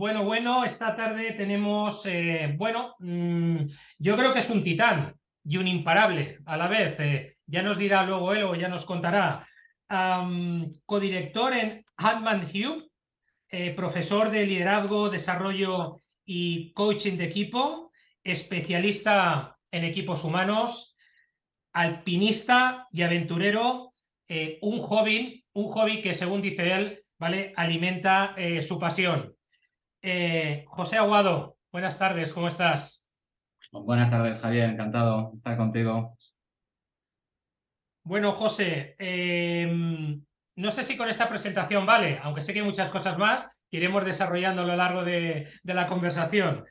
bueno, bueno, esta tarde tenemos, eh, bueno, mm, yo creo que es un titán y un imparable a la vez. eh, ya nos dirá luego él o ya nos contará. Am, codirector en Handman Hugh, eh, profesor de liderazgo, desarrollo y coaching de equipo, especialista en equipos humanos, alpinista y aventurero, un hobby, un hobby que según dice él, ¿vale? Alimenta su pasión. Eh, José Aguado, buenas tardes, ¿cómo estás? Buenas tardes, Javier, encantado de estar contigo. Bueno, José, em, no sé si con esta presentación vale, aunque sé que hay muchas cosas más que iremos desarrollando a lo largo de, de la conversación.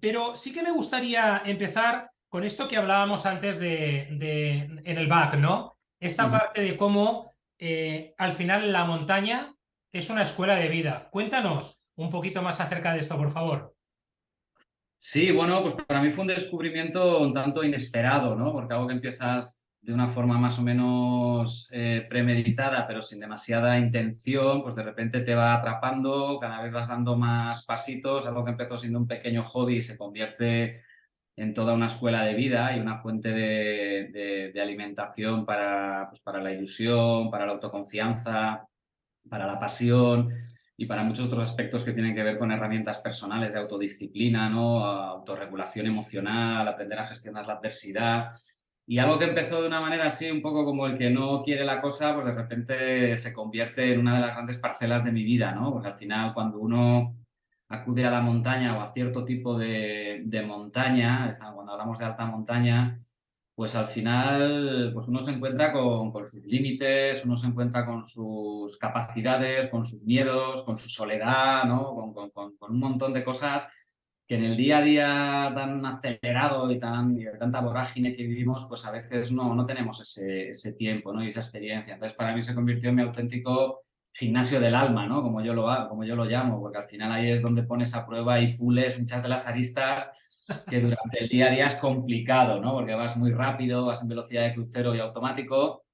Pero sí que me gustaría empezar con esto que hablábamos antes de, de- en el back, ¿no? Esta parte de cómo eh, al final la montaña es una escuela de vida. Cuéntanos un poquito más acerca de esto, por favor. Sí, bueno, pues para mí fue un descubrimiento un tanto inesperado, ¿no? Porque algo que empiezas de una forma más o menos eh, premeditada, pero sin demasiada intención, pues de repente te va atrapando, cada vez vas dando más pasitos, algo que empezó siendo un pequeño hobby se convierte en toda una escuela de vida y una fuente de, de- de alimentación para, pues para la ilusión, para la autoconfianza, para la pasión y para muchos otros aspectos que tienen que ver con herramientas personales de autodisciplina, ¿no? autorregulación emocional, aprender a gestionar la adversidad. Y algo que empezó de una manera así, un poco como el que no quiere la cosa, pues de repente se convierte en una de las grandes parcelas de mi vida, ¿no? Porque al final cuando uno acude a la montaña o a cierto tipo de, de montaña, cuando hablamos de alta montaña, pues al final pues uno se encuentra con, sus límites, uno se encuentra con sus capacidades, con sus miedos, con su soledad, ¿no? con, con- con- un montón de cosas que en el día a día tan acelerado y, tan, y de tanta vorágine que vivimos, pues a veces no, no tenemos ese, ese tiempo ¿no? y esa experiencia. Entonces para mí se convirtió en mi auténtico gimnasio del alma, ¿no? como, yo lo, como yo lo llamo, porque al final ahí es donde pones a prueba y pules muchas de las aristas que durante el día a día es complicado, ¿no? Porque vas muy rápido, vas en velocidad de crucero y automático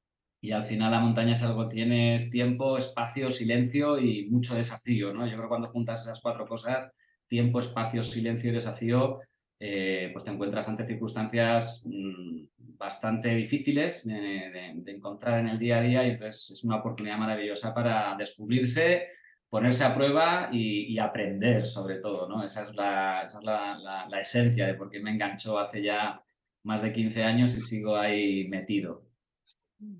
y al final la montaña es algo, tienes tiempo, espacio, silencio y mucho desafío, ¿no? Yo creo que cuando juntas esas cuatro cosas, tiempo, espacio, silencio y desafío, eh, pues te encuentras ante circunstancias mm, bastante difíciles de- de encontrar en el día a día y entonces es una oportunidad maravillosa para descubrirse, ponerse a prueba y, aprender sobre todo, ¿no? Esa es, la, esa es la, la- esencia de por qué me enganchó hace ya más de 15 años y sigo ahí metido.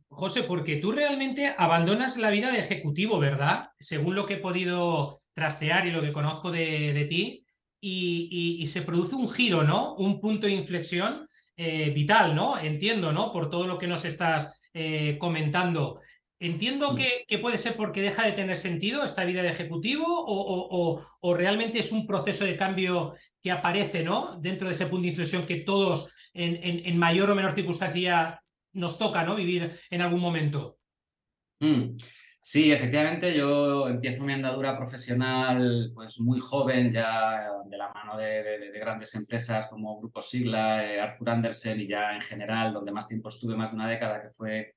José, porque tú realmente abandonas la vida de ejecutivo, ¿verdad? Según lo que he podido trastear y lo que conozco de, de ti, y, y- y se produce un giro, ¿no? Un punto de inflexión eh, vital, ¿no? Entiendo, ¿no? Por todo lo que nos estás eh, comentando. Entiendo que, que puede ser porque deja de tener sentido esta vida de ejecutivo o, o- o- o realmente es un proceso de cambio que aparece, ¿no? Dentro de ese punto de inflexión que todos en, en- en mayor o menor circunstancia nos toca, ¿no? Vivir en algún momento. Mm. Sí, efectivamente, yo empiezo mi andadura profesional pues muy joven, ya de la mano de, de- de grandes empresas como Grupo Sigla, eh, Arthur Andersen y ya en general, donde más tiempo estuve, más de una década, que fue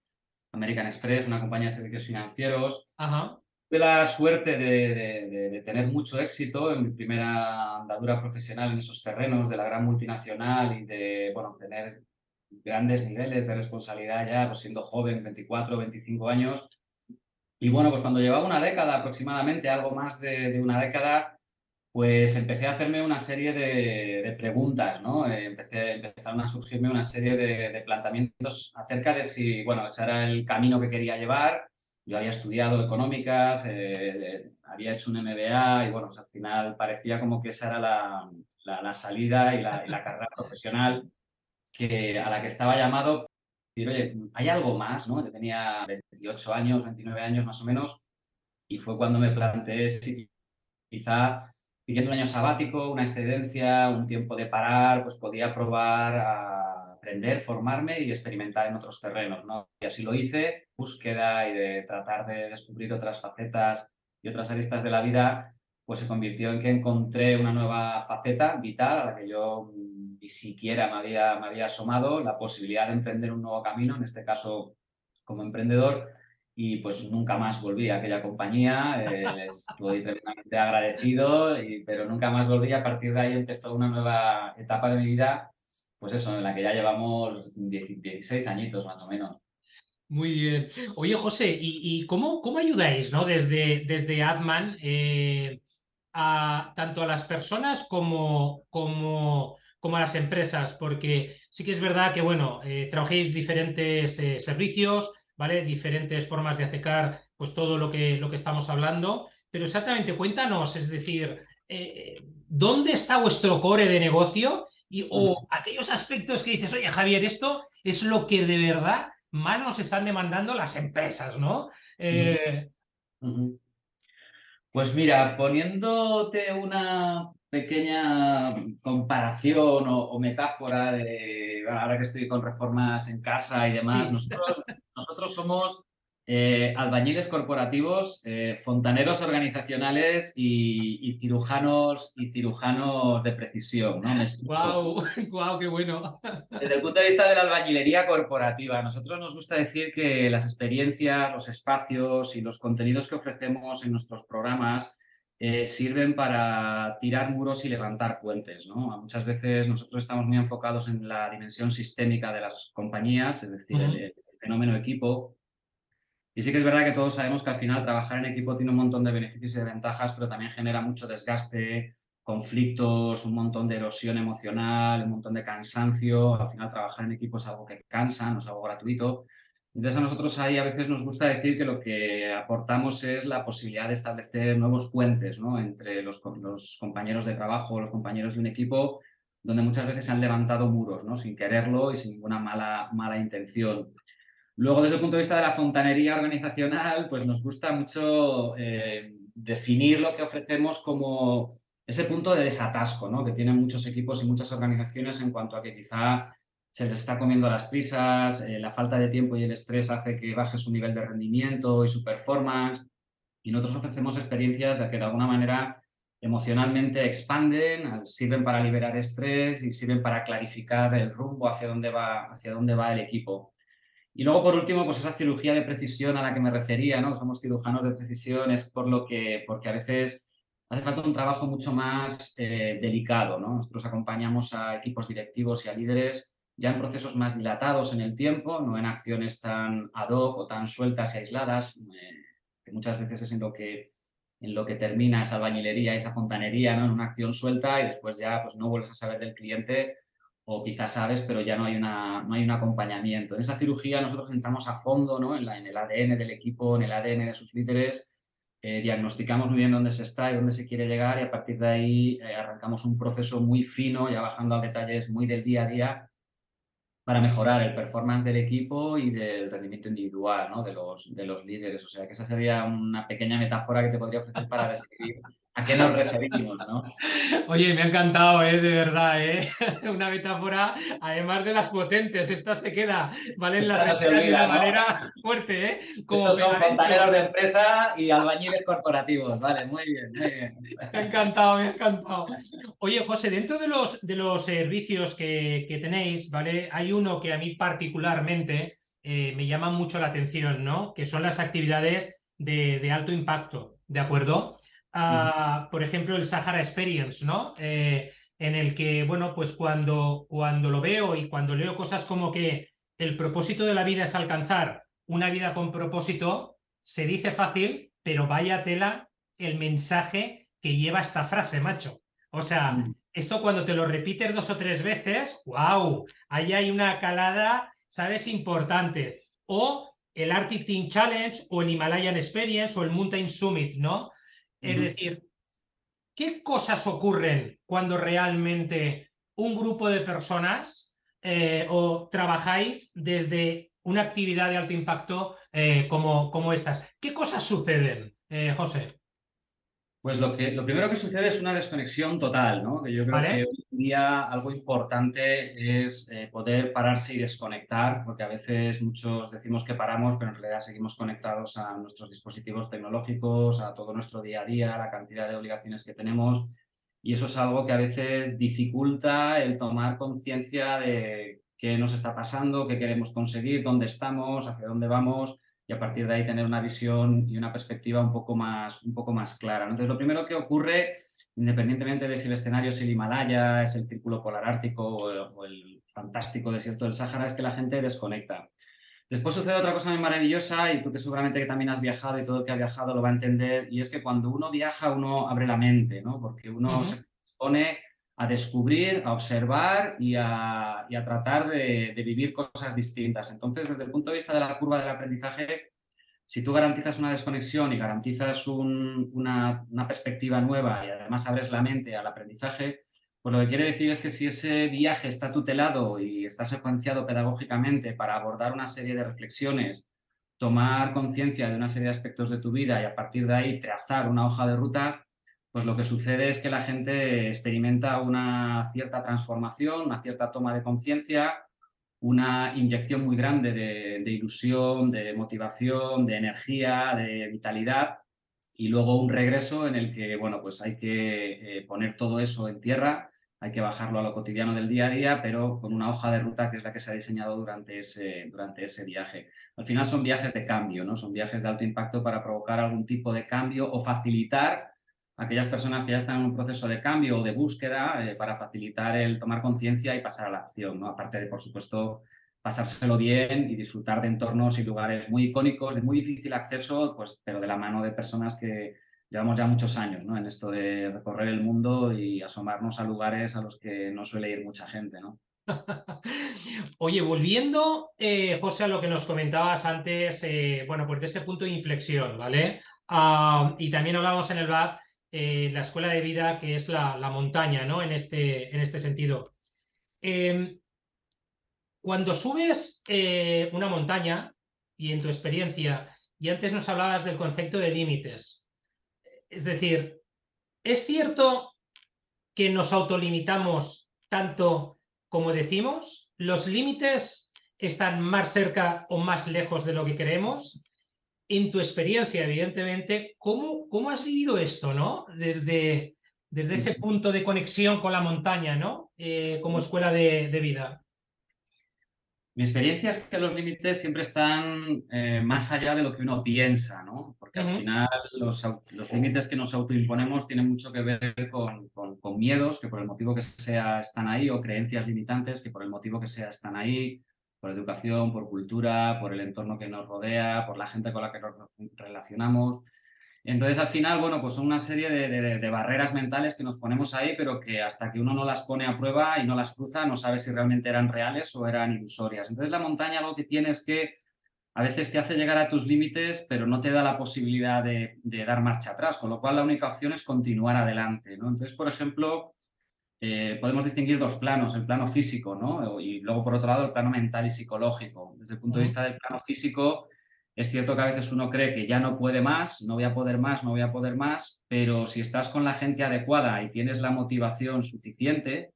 American Express, una compañía de servicios financieros. Ajá. Tuve la suerte de, de- de- de tener mucho éxito en mi primera andadura profesional en esos terrenos de la gran multinacional y de, bueno, tener grandes niveles de responsabilidad ya, pues siendo joven, 24, 25 años. Y bueno, pues cuando llevaba una década aproximadamente, algo más de, de una década, pues empecé a hacerme una serie de, de preguntas, ¿no? Eh, empecé, empezaron a surgirme una serie de, de planteamientos acerca de si, bueno, ese era el camino que quería llevar. Yo había estudiado económicas, eh, había hecho un MBA y bueno, pues al final parecía como que esa era la, la- la salida y la, y la carrera profesional que, a la que estaba llamado. Decir, oye, hay algo más, ¿no? Yo tenía 28 años, 29 años más o menos, y fue cuando me planteé si quizá pidiendo un año sabático, una excedencia, un tiempo de parar, pues podía probar a aprender, formarme y experimentar en otros terrenos, ¿no? Y así lo hice, búsqueda y de tratar de descubrir otras facetas y otras aristas de la vida, pues se convirtió en que encontré una nueva faceta vital a la que yo ni siquiera me había, me había asomado, la posibilidad de emprender un nuevo camino, en este caso como emprendedor, y pues nunca más volví a aquella compañía, eh, estoy tremendamente agradecido, pero nunca más volví. A partir de ahí empezó una nueva etapa de mi vida, pues eso, en la que ya llevamos 16 añitos más o menos. Muy bien. Oye, José, ¿y, cómo, cómo ayudáis ¿no? desde, desde Adman eh, a, tanto a las personas como, como, como, a las empresas? Porque sí que es verdad que, bueno, eh, trabajéis diferentes eh, servicios, ¿vale? Diferentes formas de acercar pues todo lo que, lo que estamos hablando, pero exactamente cuéntanos, es decir, eh, ¿dónde está vuestro core de negocio? Y, o aquellos aspectos que dices, oye, Javier, esto es lo que de verdad más nos están demandando las empresas, ¿no? Eh, pues mira, poniéndote una pequeña comparación o, metáfora de ahora que estoy con reformas en casa y demás, nosotros, nosotros somos eh, albañiles corporativos, eh, fontaneros organizacionales y, cirujanos y cirujanos de precisión. ¿no? Wow, wow, qué bueno. Desde el punto de vista de la albañilería corporativa, a nosotros nos gusta decir que las experiencias, los espacios y los contenidos que ofrecemos en nuestros programas eh, sirven para tirar muros y levantar puentes. ¿no? Muchas veces nosotros estamos muy enfocados en la dimensión sistémica de las compañías, es decir, el fenómeno equipo y sí que es verdad que todos sabemos que al final trabajar en equipo tiene un montón de beneficios y de ventajas, pero también genera mucho desgaste, conflictos, un montón de erosión emocional, un montón de cansancio. Al final trabajar en equipo es algo que cansa, no es algo gratuito. Entonces a nosotros ahí a veces nos gusta decir que lo que aportamos es la posibilidad de establecer nuevos puentes ¿no? entre los, compañeros de trabajo, los compañeros de un equipo, donde muchas veces se han levantado muros ¿no? sin quererlo y sin ninguna mala, mala intención. Luego, desde el punto de vista de la fontanería organizacional, pues nos gusta mucho eh, definir lo que ofrecemos como ese punto de desatasco, ¿no? que tienen muchos equipos y muchas organizaciones en cuanto a que quizá se les está comiendo las prisas, eh, la falta de tiempo y el estrés hace que baje su nivel de rendimiento y su performance. Y nosotros ofrecemos experiencias de que de alguna manera emocionalmente expanden, sirven para liberar estrés y sirven para clarificar el rumbo hacia dónde va, hacia dónde va el equipo. Y luego, por último, pues esa cirugía de precisión a la que me refería, ¿no? somos cirujanos de precisión, es por lo que, porque a veces hace falta un trabajo mucho más eh, delicado. ¿no? Nosotros acompañamos a equipos directivos y a líderes ya en procesos más dilatados en el tiempo, no en acciones tan ad hoc o tan sueltas y aisladas, eh, que muchas veces es en lo que, en lo que termina esa bañilería, esa fontanería, ¿no? en una acción suelta y después ya pues, no vuelves a saber del cliente o quizás sabes, pero ya no hay, una, no hay un acompañamiento. En esa cirugía nosotros entramos a fondo ¿no? en, la, en el ADN del equipo, en el ADN de sus líderes, eh, diagnosticamos muy bien dónde se está y dónde se quiere llegar y a partir de ahí eh, arrancamos un proceso muy fino, ya bajando a detalles muy del día a día, para mejorar el performance del equipo y del rendimiento individual ¿no? de, los, de los líderes. O sea que esa sería una pequeña metáfora que te podría ofrecer para describir ¿A qué nos referimos, no? Oye, me ha encantado, ¿eh? de verdad, ¿eh? una metáfora, además de las potentes, esta se queda, ¿vale? En la, de una manera fuerte, ¿eh? Como son fontaneros de empresa y albañiles corporativos, vale, muy bien, muy bien. Me ha encantado, me ha encantado. Oye, José, dentro de los, de los servicios que, que tenéis, ¿vale? Hay uno que a mí particularmente eh, me llama mucho la atención, ¿no? Que son las actividades de, de alto impacto, ¿de acuerdo? Por ejemplo, el Sahara Experience, ¿no? Eh, en el que, bueno, pues cuando, cuando lo veo y cuando leo cosas como que el propósito de la vida es alcanzar una vida con propósito, se dice fácil, pero vaya tela el mensaje que lleva esta frase, macho. O sea, mm. esto cuando te lo repites dos o tres veces, wow, ahí hay una calada, ¿sabes? Importante. O el Arctic Team Challenge o el Himalayan Experience o el Mountain Summit, ¿no? Es decir, ¿qué cosas ocurren cuando realmente un grupo de personas eh, o trabajáis desde una actividad de alto impacto eh, como, como, estas? ¿Qué cosas suceden, eh, José? Pues lo, que, lo primero que sucede es una desconexión total, ¿no? Que yo creo que hoy en día algo importante es eh, poder pararse y desconectar, porque a veces muchos decimos que paramos, pero en realidad seguimos conectados a nuestros dispositivos tecnológicos, a todo nuestro día a día, la cantidad de obligaciones que tenemos. Y eso es algo que a veces dificulta el tomar conciencia de qué nos está pasando, qué queremos conseguir, dónde estamos, hacia dónde vamos y a partir de ahí tener una visión y una perspectiva un poco más, un poco más clara. Entonces, lo primero que ocurre, independientemente de si el escenario es el Himalaya, es el Círculo Polar Ártico o el, fantástico desierto del Sáhara, es que la gente desconecta. Después sucede otra cosa muy maravillosa y tú que seguramente que también has viajado y todo el que ha viajado lo va a entender y es que cuando uno viaja uno abre la mente, ¿no? Porque uno se pone a descubrir, a observar y a, tratar de, vivir cosas distintas. Entonces, desde el punto de vista de la curva del aprendizaje, si tú garantizas una desconexión y garantizas una, perspectiva nueva y además abres la mente al aprendizaje, pues lo que quiere decir es que si ese viaje está tutelado y está secuenciado pedagógicamente para abordar una serie de reflexiones, tomar conciencia de una serie de aspectos de tu vida y a partir de ahí trazar una hoja de ruta, pues lo que sucede es que la gente experimenta una cierta transformación, una cierta toma de conciencia, una inyección muy grande de, ilusión, de motivación, de energía, de vitalidad y luego un regreso en el que, bueno, pues hay que eh, poner todo eso en tierra, hay que bajarlo a lo cotidiano del día a día, pero con una hoja de ruta que es la que se ha diseñado durante ese, durante ese viaje. Al final son viajes de cambio, ¿no? Son viajes de alto impacto para provocar algún tipo de cambio o facilitar aquellas personas que ya están en un proceso de cambio o de búsqueda eh, para facilitar el tomar conciencia y pasar a la acción, ¿no? Aparte de, por supuesto, pasárselo bien y disfrutar de entornos y lugares muy icónicos, de muy difícil acceso, pues, pero de la mano de personas que llevamos ya muchos años ¿no? en esto de recorrer el mundo y asomarnos a lugares a los que no suele ir mucha gente. ¿no? Oye, volviendo, eh, José, a lo que nos comentabas antes, eh, bueno, pues de ese punto de inflexión, ¿vale? Ah, y también hablamos en el BAD eh, la escuela de vida que es la, montaña, ¿no? En este, en este sentido. Em, cuando subes eh, una montaña, y en tu experiencia, y antes nos hablabas del concepto de límites, es decir, ¿es cierto que nos autolimitamos tanto como decimos? ¿Los límites están más cerca o más lejos de lo que queremos? En tu experiencia, evidentemente, ¿cómo, cómo has vivido esto, ¿no? Desde, desde ese punto de conexión con la montaña, ¿no? Eh, como escuela de, vida. Mi experiencia es que los límites siempre están eh, más allá de lo que uno piensa, ¿no? Porque al final los, los, límites que nos autoimponemos tienen mucho que ver con, con, con, miedos que por el motivo que sea están ahí o creencias limitantes que por el motivo que sea están ahí por educación, por cultura, por el entorno que nos rodea, por la gente con la que nos relacionamos. Entonces, al final, bueno, pues son una serie de, barreras mentales que nos ponemos ahí, pero que hasta que uno no las pone a prueba y no las cruza, no sabe si realmente eran reales o eran ilusorias. Entonces, la montaña lo que tiene es que a veces te hace llegar a tus límites, pero no te da la posibilidad de, dar marcha atrás, con lo cual la única opción es continuar adelante. ¿no? Entonces, por ejemplo, eh, podemos distinguir dos planos, el plano físico, ¿no? Y luego, por otro lado, el plano mental y psicológico. Desde el punto de vista del plano físico, es cierto que a veces uno cree que ya no puede más, no voy a poder más, no voy a poder más, pero si estás con la gente adecuada y tienes la motivación suficiente,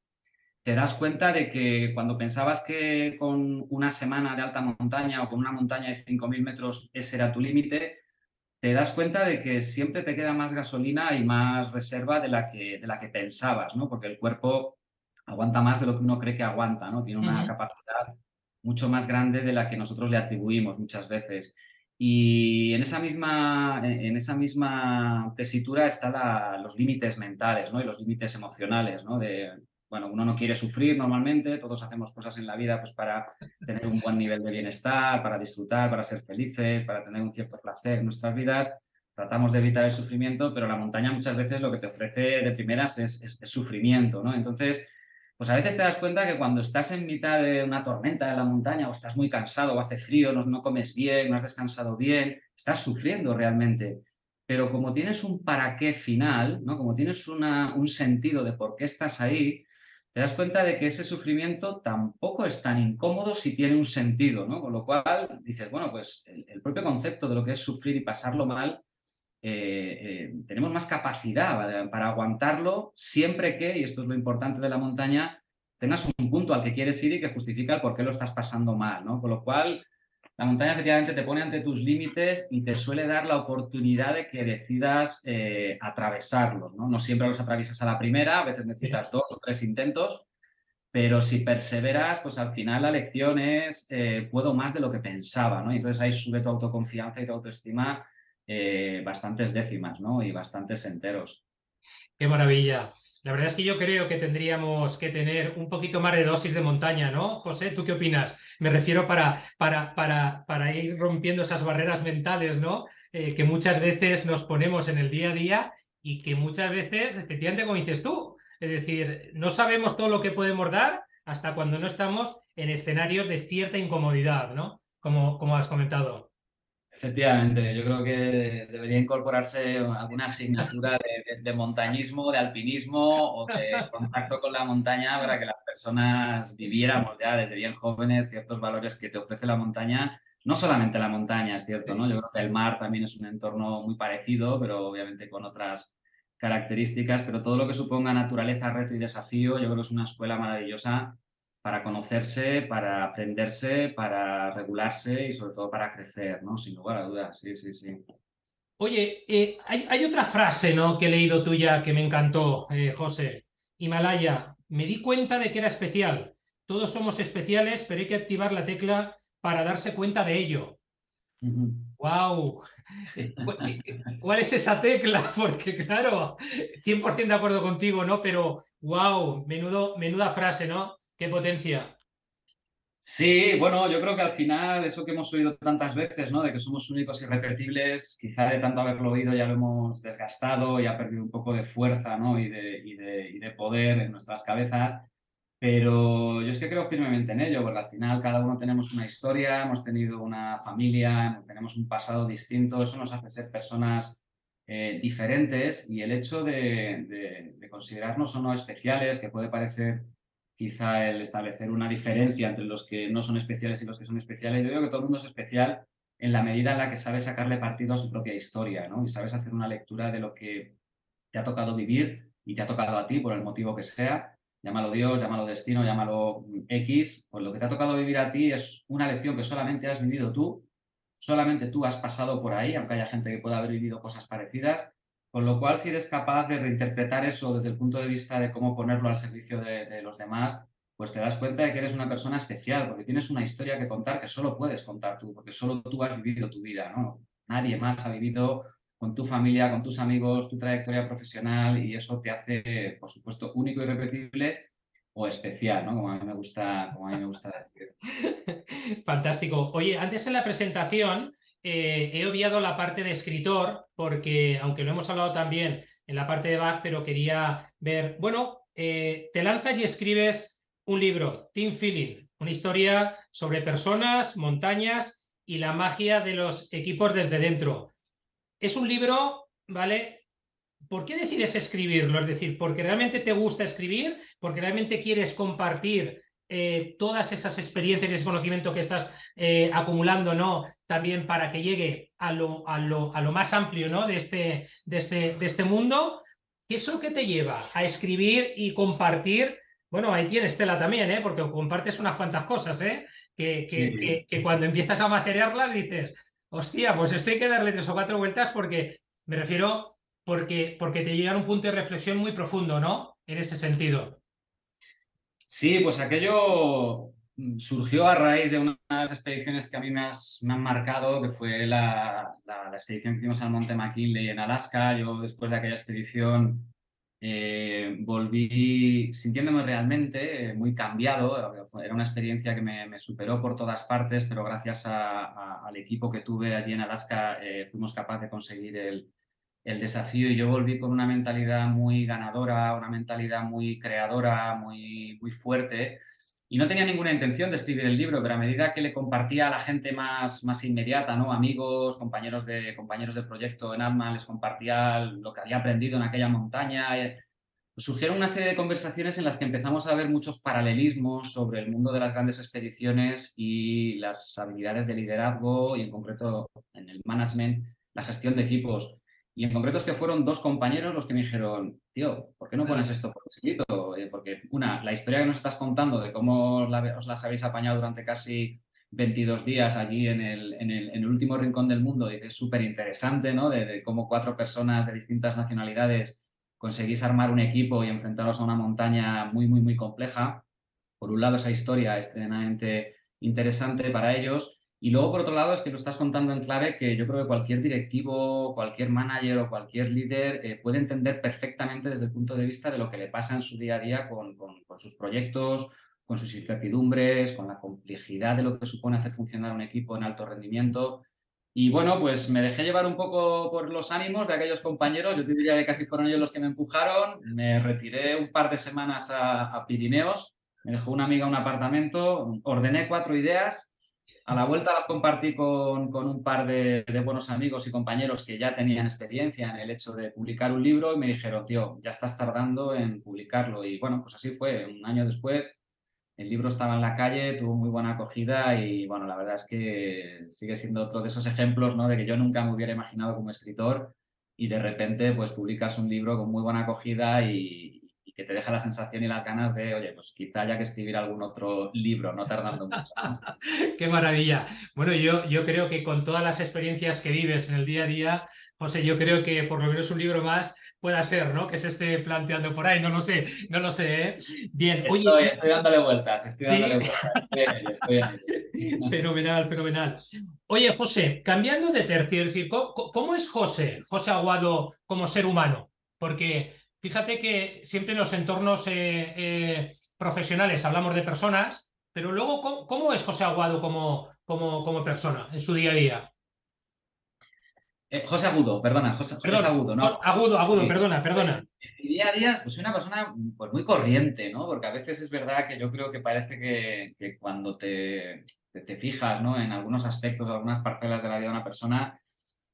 te das cuenta de que cuando pensabas que con una semana de alta montaña o con una montaña de 5.000 metros ese era tu límite, te das cuenta de que siempre te queda más gasolina y más reserva de la que, de la que pensabas, ¿no? Porque el cuerpo aguanta más de lo que uno cree que aguanta, ¿no? Tiene una capacidad mucho más grande de la que nosotros le atribuimos muchas veces. Y en esa misma, en esa misma tesitura están los límites mentales ¿no? y los límites emocionales, ¿no? De, bueno, uno no quiere sufrir normalmente, todos hacemos cosas en la vida pues para tener un buen nivel de bienestar, para disfrutar, para ser felices, para tener un cierto placer en nuestras vidas. Tratamos de evitar el sufrimiento, pero la montaña muchas veces lo que te ofrece de primeras es, sufrimiento, ¿no? Entonces, pues a veces te das cuenta que cuando estás en mitad de una tormenta en la montaña o estás muy cansado o hace frío, no, no comes bien, no has descansado bien, estás sufriendo realmente. Pero como tienes un para qué final, ¿no? como tienes una, un sentido de por qué estás ahí, te das cuenta de que ese sufrimiento tampoco es tan incómodo si tiene un sentido, ¿no? Con lo cual dices, bueno, pues el, propio concepto de lo que es sufrir y pasarlo mal, eh, eh, tenemos más capacidad para aguantarlo siempre que, y esto es lo importante de la montaña, tengas un punto al que quieres ir y que justifica el por qué lo estás pasando mal, ¿no? Con lo cual, la montaña efectivamente te pone ante tus límites y te suele dar la oportunidad de que decidas eh, atravesarlos. ¿no? no siempre los atraviesas a la primera, a veces necesitas dos o tres intentos, pero si perseveras, pues al final la lección es eh, puedo más de lo que pensaba, ¿no? Y entonces ahí sube tu autoconfianza y tu autoestima eh, bastantes décimas, ¿no? Y bastantes enteros. Qué maravilla. La verdad es que yo creo que tendríamos que tener un poquito más de dosis de montaña, ¿no? José, ¿tú qué opinas? Me refiero para, para, para, para ir rompiendo esas barreras mentales, ¿no? Eh, que muchas veces nos ponemos en el día a día y que muchas veces, efectivamente, como dices tú, es decir, no sabemos todo lo que podemos dar hasta cuando no estamos en escenarios de cierta incomodidad, ¿no? Como, como has comentado. Efectivamente, yo creo que debería incorporarse alguna asignatura de, montañismo, de alpinismo o de contacto con la montaña para que las personas viviéramos ya desde bien jóvenes ciertos valores que te ofrece la montaña. No solamente la montaña, es cierto, ¿no? Yo creo que el mar también es un entorno muy parecido, pero obviamente con otras características, pero todo lo que suponga naturaleza, reto y desafío, yo creo que es una escuela maravillosa para conocerse, para aprenderse, para regularse y sobre todo para crecer, ¿no? Sin lugar a dudas, sí, sí, sí. Oye, eh, hay, otra frase ¿no? que he leído tuya que me encantó, eh, José. Himalaya, me di cuenta de que era especial. Todos somos especiales, pero hay que activar la tecla para darse cuenta de ello. ¡Wow! ¿Cuál es esa tecla? Porque claro, 100% de acuerdo contigo, ¿no? Pero wow, menudo, menuda frase, ¿no? ¡Qué potencia! Sí, bueno, yo creo que al final eso que hemos oído tantas veces, ¿no? De que somos únicos y repetibles, quizá de tanto haberlo oído ya lo hemos desgastado y ha perdido un poco de fuerza, ¿no? Y de, y de, y de poder en nuestras cabezas. Pero yo es que creo firmemente en ello, porque al final cada uno tenemos una historia, hemos tenido una familia, tenemos un pasado distinto, eso nos hace ser personas eh, diferentes y el hecho de, de considerarnos o no especiales, que puede parecer quizá el establecer una diferencia entre los que no son especiales y los que son especiales. Yo creo que todo el mundo es especial en la medida en la que sabe sacarle partido a su propia historia, ¿no? Y sabes hacer una lectura de lo que te ha tocado vivir y te ha tocado a ti por el motivo que sea. Llámalo Dios, llámalo destino, llámalo X. Pues lo que te ha tocado vivir a ti es una lección que solamente has vivido tú, solamente tú has pasado por ahí, aunque haya gente que pueda haber vivido cosas parecidas, con lo cual, si eres capaz de reinterpretar eso desde el punto de vista de cómo ponerlo al servicio de, los demás, pues te das cuenta de que eres una persona especial, porque tienes una historia que contar que solo puedes contar tú, porque solo tú has vivido tu vida, ¿no? Nadie más ha vivido con tu familia, con tus amigos, tu trayectoria profesional y eso te hace, por supuesto, único y repetible o especial, ¿no? Como a mí me gusta, como a mí me gusta decir. Fantástico. Oye, antes en la presentación eh, he obviado la parte de escritor, porque aunque lo hemos hablado también en la parte de back, pero quería ver, bueno, eh, te lanzas y escribes un libro, Team Feeling, una historia sobre personas, montañas y la magia de los equipos desde dentro. Es un libro, ¿vale? ¿Por qué decides escribirlo? Es decir, porque realmente te gusta escribir, porque realmente quieres compartir eh, todas esas experiencias y ese conocimiento que estás eh, acumulando, ¿no? También para que llegue a lo, a lo, a lo más amplio, ¿no? De este, de, este, de este mundo. ¿Qué es lo que te lleva a escribir y compartir? Bueno, ahí tienes tela también, ¿eh? Porque compartes unas cuantas cosas, ¿eh? Que, que, que, cuando empiezas a macerarlas dices, hostia, pues esto hay que darle tres o cuatro vueltas porque, me refiero, porque, porque te llega a un punto de reflexión muy profundo, ¿no? En ese sentido. Sí, pues aquello mm, surgió a raíz de unas expediciones que a mí me, han marcado, que fue la, expedición que hicimos al Monte McKinley en Alaska. Yo después de aquella expedición eh, volví sintiéndome realmente eh, muy cambiado. Era una experiencia que me, superó por todas partes, pero gracias al equipo que tuve allí en Alaska eh, fuimos capaces de conseguir el, el desafío y yo volví con una mentalidad muy ganadora, una mentalidad muy creadora, muy, muy fuerte. Y no tenía ninguna intención de escribir el libro, pero a medida que le compartía a la gente más, más inmediata, ¿no? amigos, compañeros de, compañeros de proyecto en ADMA, les compartía lo que había aprendido en aquella montaña, eh, pues surgieron una serie de conversaciones en las que empezamos a ver muchos paralelismos sobre el mundo de las grandes expediciones y las habilidades de liderazgo y en concreto en el management, la gestión de equipos. Y en concreto es que fueron dos compañeros los que me dijeron, tío, ¿por qué no pones esto por escrito? Eh, porque, una, la historia que nos estás contando de cómo os las habéis apañado durante casi 22 días allí en el, en el, en el último rincón del mundo, es súper interesante, ¿no? De, cómo cuatro personas de distintas nacionalidades conseguís armar un equipo y enfrentaros a una montaña muy, muy, muy compleja. por un lado, esa historia extremadamente interesante para ellos. Y luego, por otro lado, es que lo estás contando en clave que yo creo que cualquier directivo, cualquier manager o cualquier líder eh, puede entender perfectamente desde el punto de vista de lo que le pasa en su día a día con, sus proyectos, con sus incertidumbres, con la complejidad de lo que supone hacer funcionar un equipo en alto rendimiento. Y bueno, pues me dejé llevar un poco por los ánimos de aquellos compañeros. Yo te diría que casi fueron ellos los que me empujaron. Me retiré un par de semanas a, a Pirineos. Me dejó una amiga un apartamento. Ordené cuatro ideas a la vuelta la compartí con, un par de, buenos amigos y compañeros que ya tenían experiencia en el hecho de publicar un libro y me dijeron, tío, ya estás tardando en publicarlo. Y bueno, pues así fue. Un año después el libro estaba en la calle, tuvo muy buena acogida y bueno, la verdad es que sigue siendo otro de esos ejemplos ¿no? de que yo nunca me hubiera imaginado como escritor y de repente pues publicas un libro con muy buena acogida y, que te deja la sensación y las ganas de, oye, pues quizá haya que escribir algún otro libro, no tardando mucho. Qué maravilla. Bueno, yo, yo creo que con todas las experiencias que vives en el día a día, José, yo creo que por lo menos un libro más pueda ser, ¿no? Que se esté planteando por ahí, no lo sé, no lo sé, ¿eh? Bien. Estoy, Oye, estoy dándole vueltas, estoy dándole vueltas. fenomenal, fenomenal. Oye, José, cambiando de tercio, decir, ¿cómo es José, José Aguado como ser humano? Porque Fíjate que siempre en los entornos eh, eh, profesionales hablamos de personas, pero luego, ¿cómo, es José Aguado como, como, como, persona en su día a día? Eh, José Agudo, perdona, José, Agudo, ¿no? Agudo, Agudo, perdona, perdona. Pues, en mi día a día, pues soy una persona pues, muy corriente, ¿no? Porque a veces es verdad que yo creo que parece que, que cuando te, te, te, fijas, ¿no? En algunos aspectos, algunas parcelas de la vida de una persona,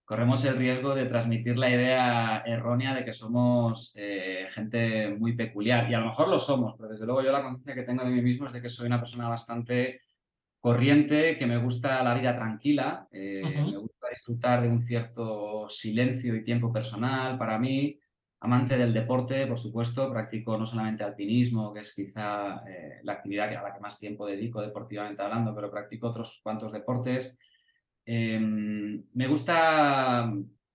corremos el riesgo de transmitir la idea errónea de que somos eh, gente muy peculiar. Y a lo mejor lo somos, pero desde luego yo la conciencia que tengo de mí mismo es de que soy una persona bastante corriente, que me gusta la vida tranquila, eh, me gusta disfrutar de un cierto silencio y tiempo personal para mí. Amante del deporte, por supuesto, practico no solamente alpinismo, que es quizá eh, la actividad a la que más tiempo dedico deportivamente hablando, pero practico otros cuantos deportes. Em, me gusta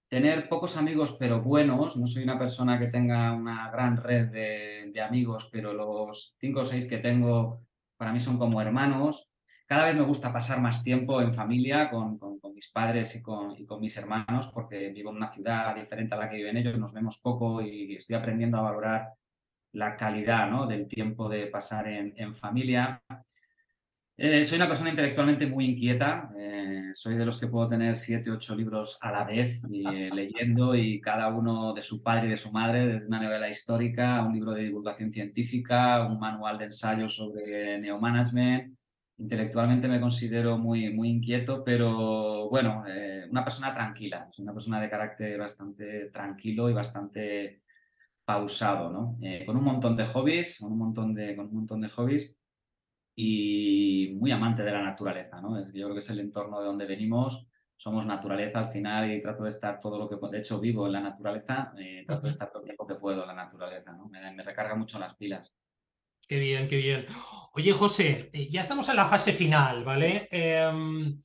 tener pocos amigos pero buenos. No soy una persona que tenga una gran red de, amigos, pero los cinco o seis que tengo para mí son como hermanos. Cada vez me gusta pasar más tiempo en familia con, mis padres y con, mis hermanos porque vivo en una ciudad diferente a la que viven ellos, nos vemos poco y estoy aprendiendo a valorar la calidad del tiempo de pasar en, en familia. Eh, soy una persona intelectualmente muy inquieta. Eh, soy de los que puedo tener siete, ocho libros a la vez eh, leyendo y cada uno de su padre y de su madre, desde una novela histórica, un libro de divulgación científica, un manual de ensayo sobre neomanagement. Intelectualmente me considero muy, muy inquieto, pero bueno, una persona tranquila. Soy una persona de carácter bastante tranquilo y bastante pausado, ¿no? con un montón de hobbies, con un montón de, con un montón de hobbies y muy amante de la naturaleza, ¿no? Es, yo creo que es el entorno de donde venimos, somos naturaleza al final y trato de estar todo lo que puedo, de hecho vivo en la naturaleza, eh, trato de estar todo el tiempo que puedo en la naturaleza, ¿no? Me, recarga mucho las pilas. Qué bien, qué bien. Oye, José, eh, ya estamos en la fase final, ¿vale? Em,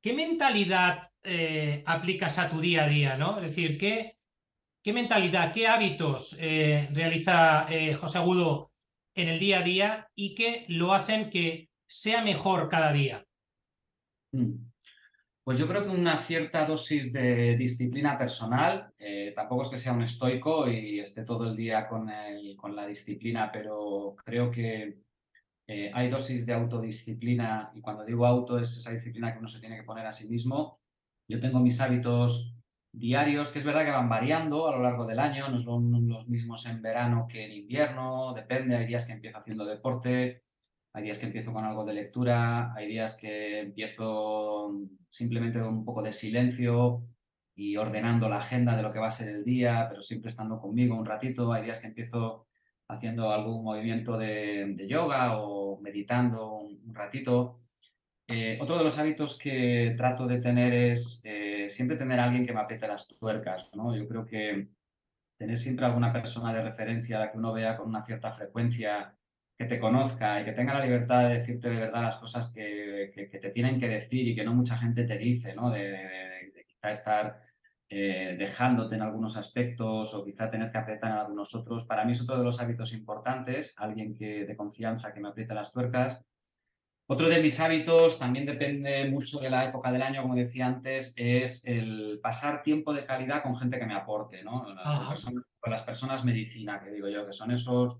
¿Qué mentalidad eh, aplicas a tu día a día, ¿no? Es decir, ¿qué, qué mentalidad, qué hábitos realiza José Agudo en el día a día y que lo hacen que sea mejor cada día? Mm. Pues yo creo que una cierta dosis de disciplina personal, eh, tampoco es que sea un estoico y esté todo el día con, la disciplina, pero creo que eh, hay dosis de autodisciplina y cuando digo auto es esa disciplina que uno se tiene que poner a sí mismo. Yo tengo mis hábitos diarios, que es verdad que van variando a lo largo del año, no son los mismos en verano que en invierno, depende, hay días que empiezo haciendo deporte, hay días que empiezo con algo de lectura, hay días que empiezo simplemente con un poco de silencio y ordenando la agenda de lo que va a ser el día, pero siempre estando conmigo un ratito, hay días que empiezo haciendo algún movimiento de, yoga o meditando un, ratito. Eh, otro de los hábitos que trato de tener es eh, siempre tener a alguien que me apriete las tuercas, ¿no? Yo creo que tener siempre alguna persona de referencia a la que uno vea con una cierta frecuencia, que te conozca y que tenga la libertad de decirte de verdad las cosas que, te tienen que decir y que no mucha gente te dice, ¿no? De, quizá estar eh, dejándote en algunos aspectos o quizá tener que apretar en algunos otros. Para mí es otro de los hábitos importantes, alguien que de confianza que me aprieta las tuercas. Otro de mis hábitos, también depende mucho de la época del año, como decía antes, es el pasar tiempo de calidad con gente que me aporte, ¿no? Las personas, las personas medicina, que digo yo, que son esos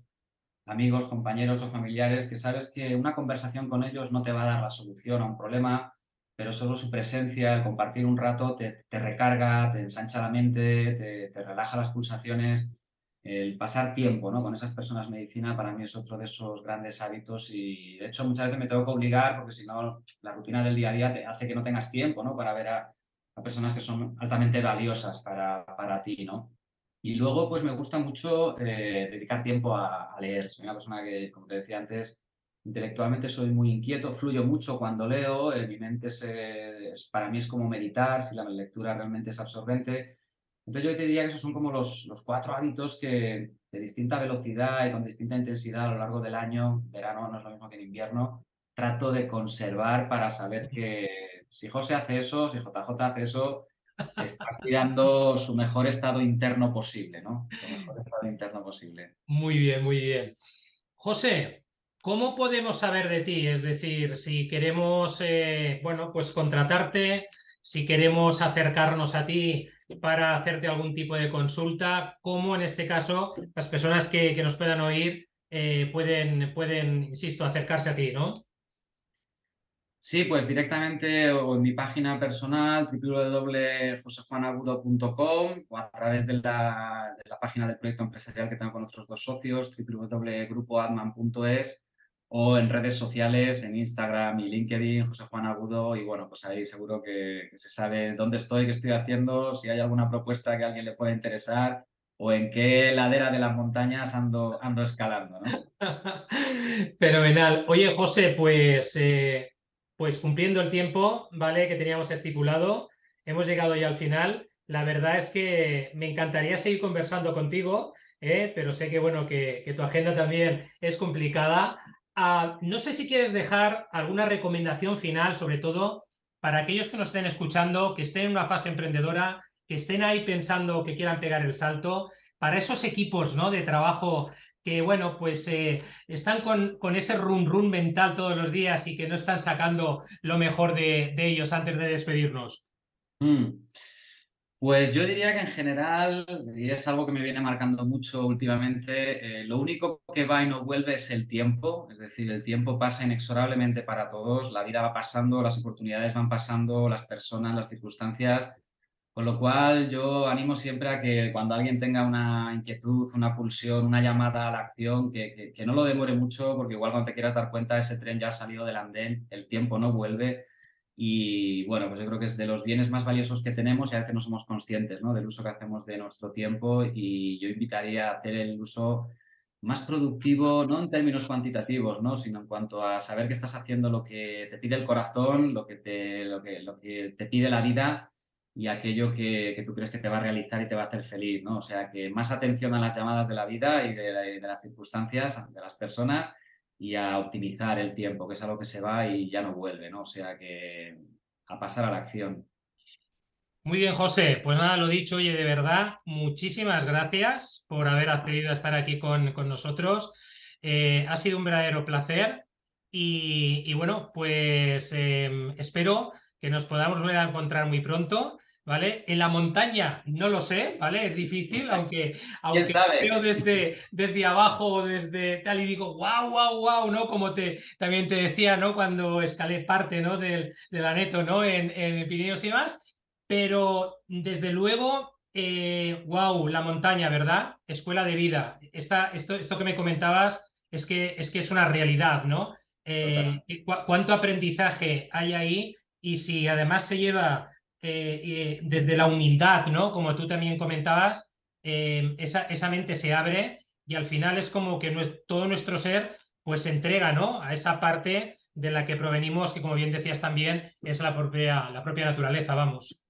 amigos, compañeros o familiares que sabes que una conversación con ellos no te va a dar la solución a un problema, pero solo su presencia, el compartir un rato, te, recarga, te ensancha la mente, te, relaja las pulsaciones. El pasar tiempo ¿no? con esas personas medicina para mí es otro de esos grandes hábitos y de hecho muchas veces me tengo que obligar porque si no la rutina del día a día te hace que no tengas tiempo ¿no? para ver a, personas que son altamente valiosas para, para ti. ¿no? Y luego, pues me gusta mucho eh, dedicar tiempo a, leer. Soy una persona que, como te decía antes, intelectualmente soy muy inquieto, fluyo mucho cuando leo, eh, mi mente es, para mí es como meditar, si la lectura realmente es absorbente. Entonces yo te diría que esos son como los, los cuatro hábitos que de distinta velocidad y con distinta intensidad a lo largo del año, verano no es lo mismo que en invierno, trato de conservar para saber que si José hace eso, si JJ hace eso, está cuidando su mejor estado interno posible, ¿no? Su mejor estado interno posible. Muy bien, muy bien. José, ¿cómo podemos saber de ti? Es decir, si queremos, eh, bueno, pues contratarte, si queremos acercarnos a ti para hacerte algún tipo de consulta, ¿cómo en este caso las personas que, nos puedan oír eh, pueden, pueden, insisto, acercarse a ti, ¿no? Sí, pues directamente o en mi página personal www.josejuanagudo.com o a través de la, página del proyecto empresarial que tengo con otros dos socios www.grupoadman.es o en redes sociales, en Instagram y LinkedIn, José Juan Agudo, y bueno, pues ahí seguro que, se sabe dónde estoy, qué estoy haciendo, si hay alguna propuesta que a alguien le pueda interesar o en qué ladera de las montañas ando, ando escalando. ¿no? Fenomenal. Oye, José, pues eh, pues cumpliendo el tiempo, ¿vale? Que teníamos estipulado, hemos llegado ya al final. La verdad es que me encantaría seguir conversando contigo, ¿eh? pero sé que, bueno, que, tu agenda también es complicada. Ah, no sé si quieres dejar alguna recomendación final, sobre todo para aquellos que nos estén escuchando, que estén en una fase emprendedora, que estén ahí pensando que quieran pegar el salto, para esos equipos ¿no? de trabajo que bueno, pues eh, están con, con, ese run run mental todos los días y que no están sacando lo mejor de, ellos antes de despedirnos? Mm. Pues yo diría que en general, y es algo que me viene marcando mucho últimamente, eh, lo único que va y no vuelve es el tiempo, es decir, el tiempo pasa inexorablemente para todos, la vida va pasando, las oportunidades van pasando, las personas, las circunstancias, con lo cual yo animo siempre a que cuando alguien tenga una inquietud, una pulsión, una llamada a la acción, que, no lo demore mucho, porque igual cuando te quieras dar cuenta ese tren ya ha salido del andén, el tiempo no vuelve. Y bueno, pues yo creo que es de los bienes más valiosos que tenemos y a veces no somos conscientes ¿no? del uso que hacemos de nuestro tiempo y yo invitaría a hacer el uso más productivo, no en términos cuantitativos, ¿no? sino en cuanto a saber que estás haciendo lo que te pide el corazón, lo que te, lo que, que te pide la vida y aquello que, tú crees que te va a realizar y te va a hacer feliz, ¿no? O sea, que más atención a las llamadas de la vida y de, las circunstancias, de las personas y a optimizar el tiempo, que es algo que se va y ya no vuelve, ¿no? O sea, que a pasar a la acción. Muy bien, José. Pues nada, lo dicho, oye, de verdad, muchísimas gracias por haber accedido a estar aquí con, con nosotros. Eh, ha sido un verdadero placer y, bueno, pues em, espero que nos podamos volver a encontrar muy pronto. ¿Vale? En la montaña no lo sé, ¿vale? Es difícil, aunque, aunque veo desde, desde abajo o desde tal y digo, wow, wow, wow, ¿no? Como te, también te decía, ¿no? Cuando escalé parte, ¿no? Del, del aneto, ¿no? En, en Pirineos y más. Pero desde luego, wow, eh, la montaña, ¿verdad? Escuela de vida. Esta, esto, esto que me comentabas es que, es que es una realidad, ¿no? Eh, ¿Cuánto aprendizaje hay ahí? y si además se lleva eh, eh, desde la humildad, ¿no? Como tú también comentabas, eh, esa, mente se abre y al final es como que todo nuestro ser pues se entrega, ¿no? A esa parte de la que provenimos, que como bien decías también, es la propia, la propia naturaleza, vamos.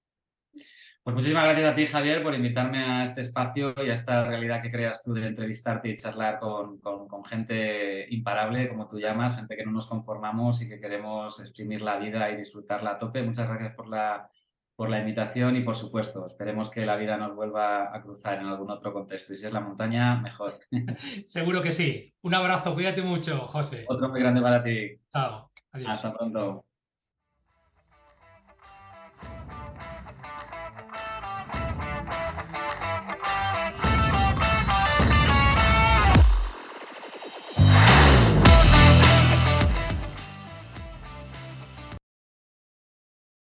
Pues muchísimas gracias a ti, Javier, por invitarme a este espacio y a esta realidad que creas tú de entrevistarte y charlar con, gente imparable, como tú llamas, gente que no nos conformamos y que queremos exprimir la vida y disfrutarla a tope. Muchas gracias por la, por la invitación y por supuesto, esperemos que la vida nos vuelva a cruzar en algún otro contexto y si es la montaña, mejor. Seguro que sí. Un abrazo, cuídate mucho, José. Otro muy grande para ti. Chao. Adiós. Hasta pronto.